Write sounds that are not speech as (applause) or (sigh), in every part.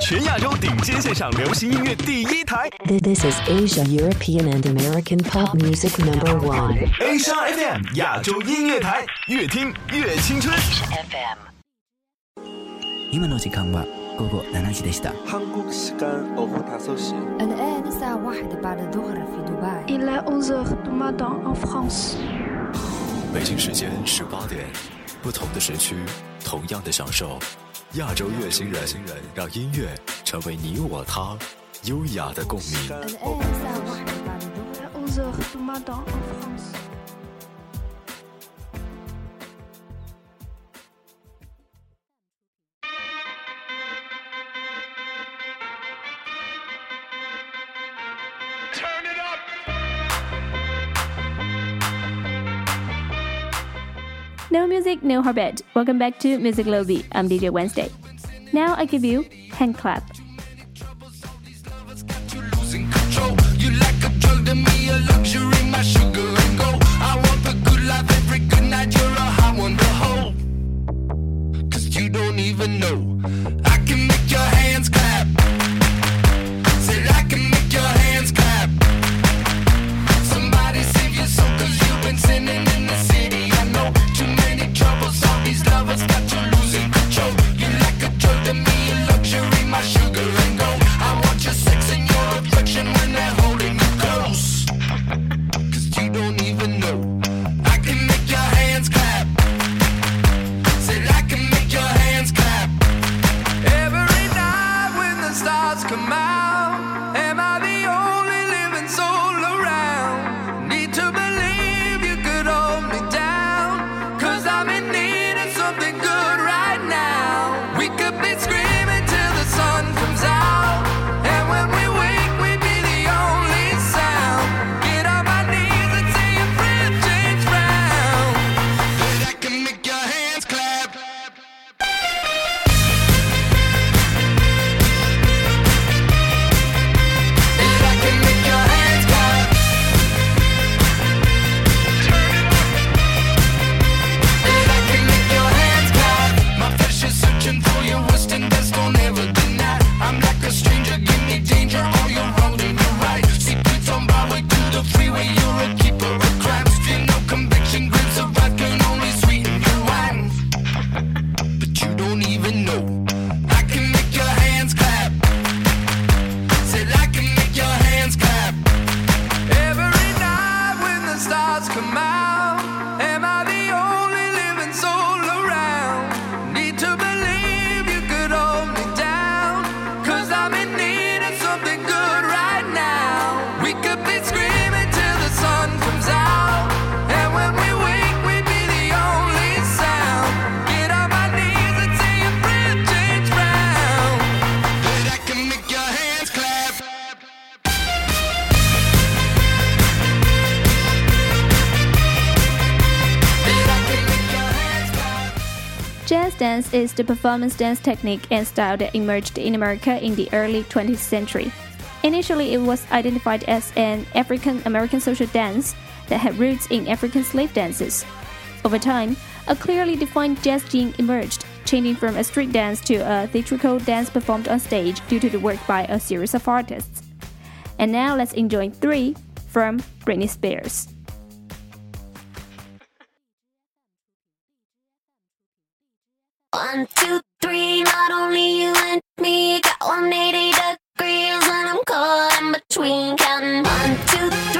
全亚洲顶尖现场流行音乐第一台。This is Asia European and American Pop Music Number One. Asia FM 亚洲音乐台，越听越青春。FM。今の時間は午後7時でした。韓国時間午後5時。And at 11:00 in Dubai. Il est 11h du matin en France. 北京时间十八点，不同的时区，同样的享受。亚洲乐星人，让音乐成为你我他优雅的共鸣。No music, no heartbeat. Welcome back to Music Globe. I'm DJ Wednesday. Now I give you hand clap. Dance is the performance dance technique and style that emerged in America in the early 20th century. Initially, it was identified as an African American social dance that had roots in African slave dances. Over time, a clearly defined jazz gene emerged, changing from a street dance to a theatrical dance performed on stage due to the work by a series of artists. And now let's enjoy three from Britney Spears. One, two, three, not only you and me. Got 180 degrees and I'm caught in between. Counting one, two, three,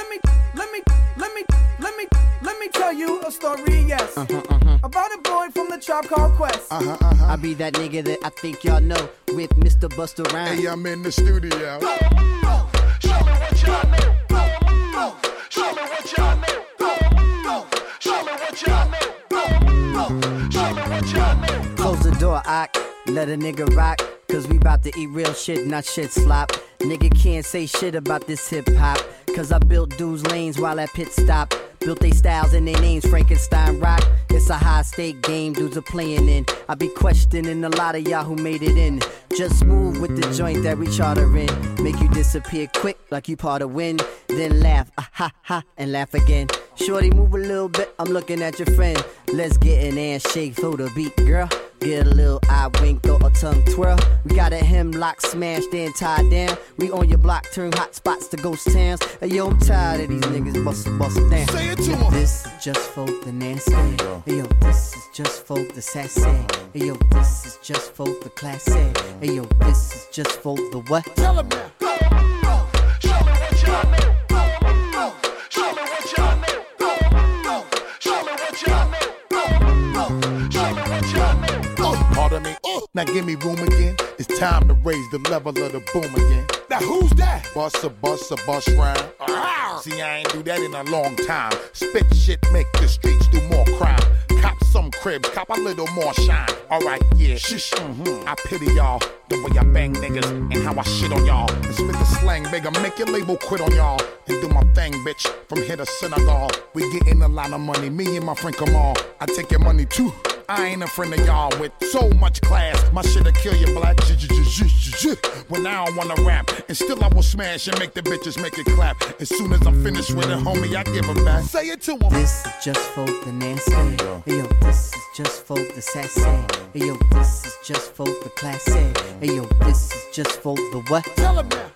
Let me, let me, let me, let me, let me tell you a story, yes. About a boy from the tribe called Quest. Uh-huh, uh-huh. I be that nigga that I think y'all know with Mr. Busta Rhymes. Hey, I'm in the studio. Go, go, go, show me what y'all know. Show me what y'all know. Show me what y'all know. Close the door, Ock. Let a nigga rock. Cause we bout to eat real shit, not shit slop. Nigga can't say shit about this hip hop. Cause I built dudes lanes while at pit stop. Built they styles and they names Frankenstein rock. It's a high stake game dudes are playing in. I be questioning a lot of y'all who made it in. Just move with the joint that we charter in. Make you disappear quick like you part of wind. Then laugh, ah ha ha, and laugh again. Shorty, move a little bit, I'm looking at your friend. Let's get an ass shake for the beat, girl. Get a little eye wink or a tongue twirl. We got a hemlock smashed and tied down. We on your block, turn hot spots to ghost towns. Hey, yo, I'm tired of these niggas bustin' bustin' down. Say it to 'em. This is just for the nasty. Hey, yo, this is just for the sassy. Hey, yo, this is just for the classy. Hey, yo, this is just for the what? Tell him now. Uh, Uh, (laughs) now give me room again. It's time to raise the level of the boom again. Now who's that? Bust a bust a bust rhyme. See, I ain't do that in a long time. Spit shit, make the streets do more crime. Cop some cribs, cop a little more shine. Alright, yeah, shish. mhm. I pity y'all, the way I bang niggas and how I shit on y'all. And spit the slang, bigger, make your label quit on y'all. And do my thing, bitch, from here to Senegal. We getting a lot of money, me and my friend Kamal. I take your money too. I ain't a friend of y'all with so much class. My shit'll kill you black. j- When I don't wanna rap, and still I will smash and make the bitches make it clap. As soon as I'm finished with it, homie, I give it back. Say it to 'em. This is just for the nasty. Hey yo, this is just for the sassy. Hey yo, this is just for the classy. Hey yo, this is just for the what? Tell 'em now.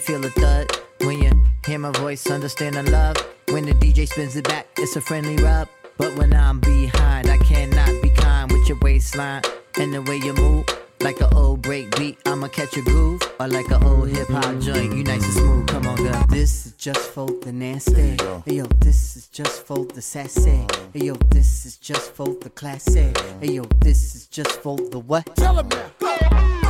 Feel a thud. When you hear my voice, understand the love. When the DJ spins it back, it's a friendly rub. But when I'm behind, I cannot be kind with your waistline and the way you move. Like an old break beat, I'ma catch a groove. Or like an old hip hop joint, you nice and smooth. Come on, girl. This is just for the nasty. Hey yo, this is just for the sassy. Hey yo, this is just for the classy. Hey yo, this is just for the what? Tell 'em now.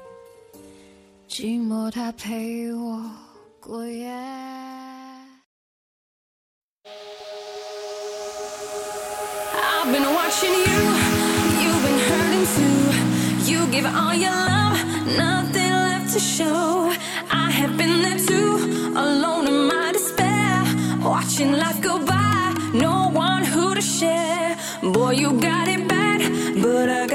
寂寞它陪我过夜。I've been watching you, you've been hurting too. You give all your love, nothing left to show. I have been there too, alone in my despair. Watching life go by, no one who to share. Boy, you got it bad, but I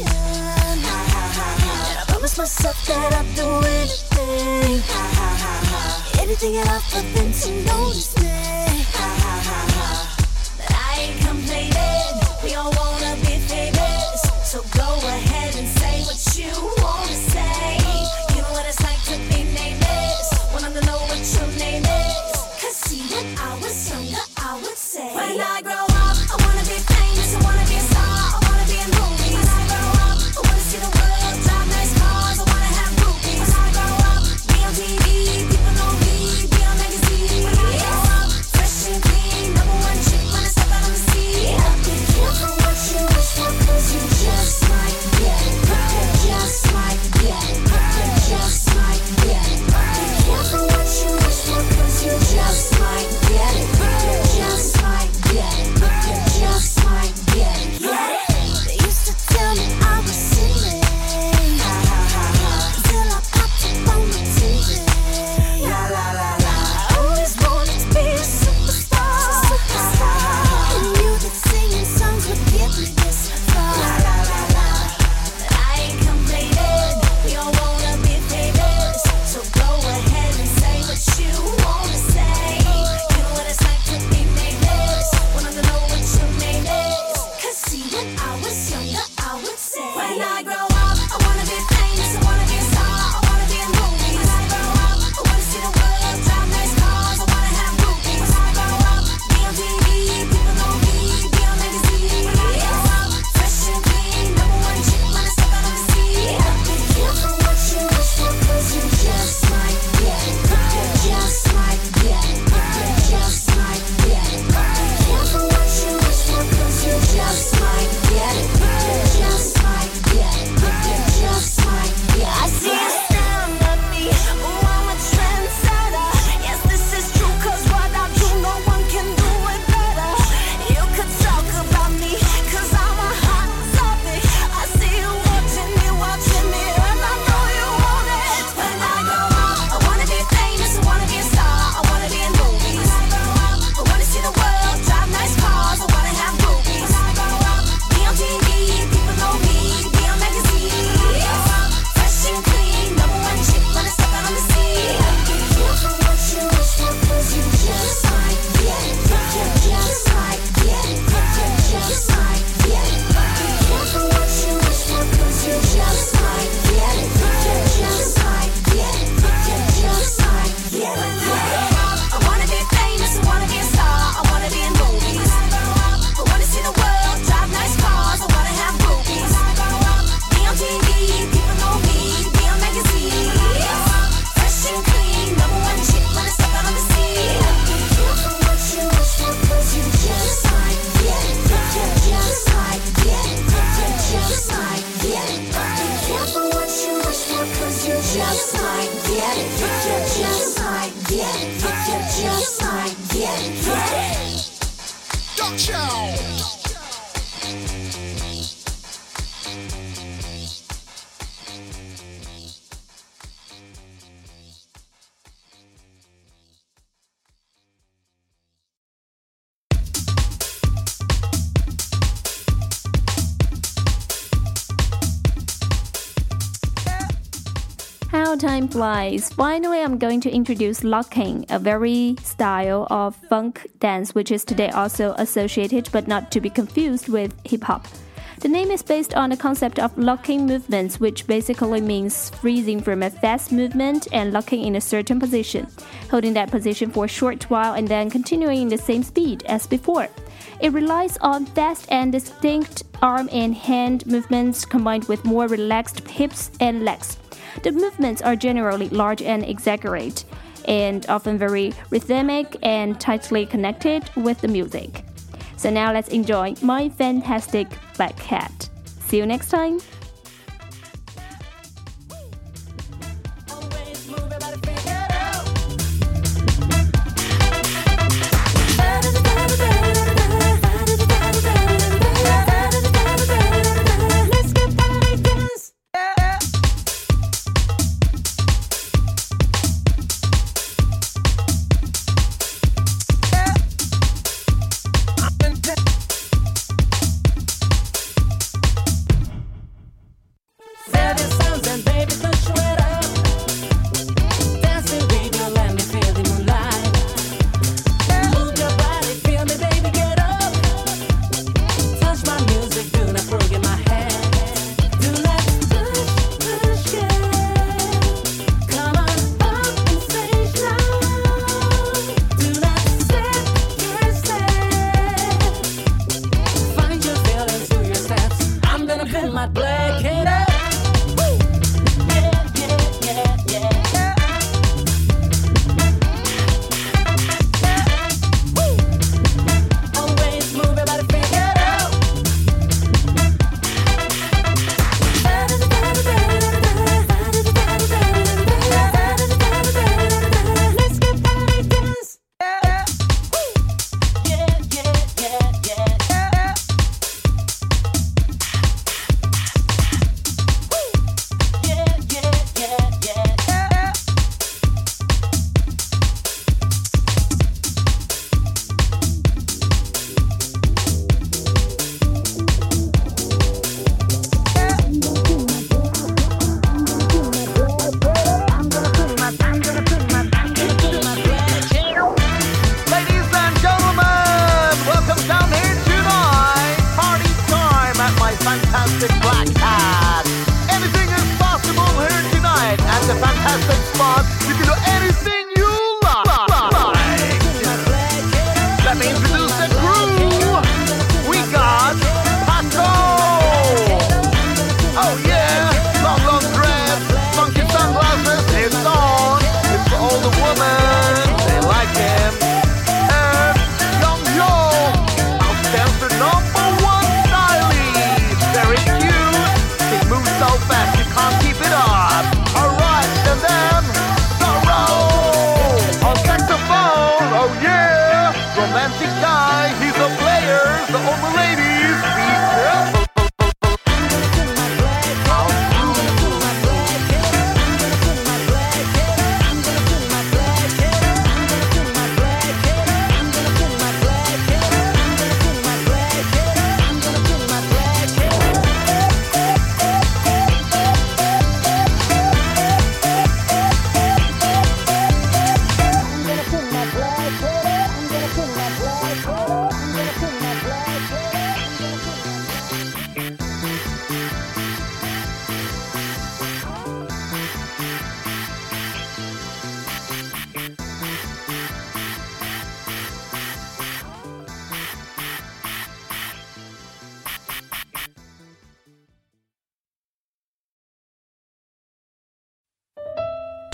attention. And I promise myself that I'd do anything, anything at all for them to notice me. But I ain't complaining. We all want. Flies. Finally, I'm going to introduce locking, a very style of funk dance which is today also associated but not to be confused with hip hop. The name is based on the concept of locking movements, which basically means freezing from a fast movement and locking in a certain position, holding that position for a short while and then continuing in the same speed as before. It relies on fast and distinct arm and hand movements combined with more relaxed hips and legs. The movements are generally large and exaggerate, and often very rhythmic and tightly connected with the music. So now let's enjoy My Fantastic Black Cat. See you next time. Guy. He's a player. The ladies, be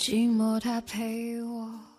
寂寞它陪我。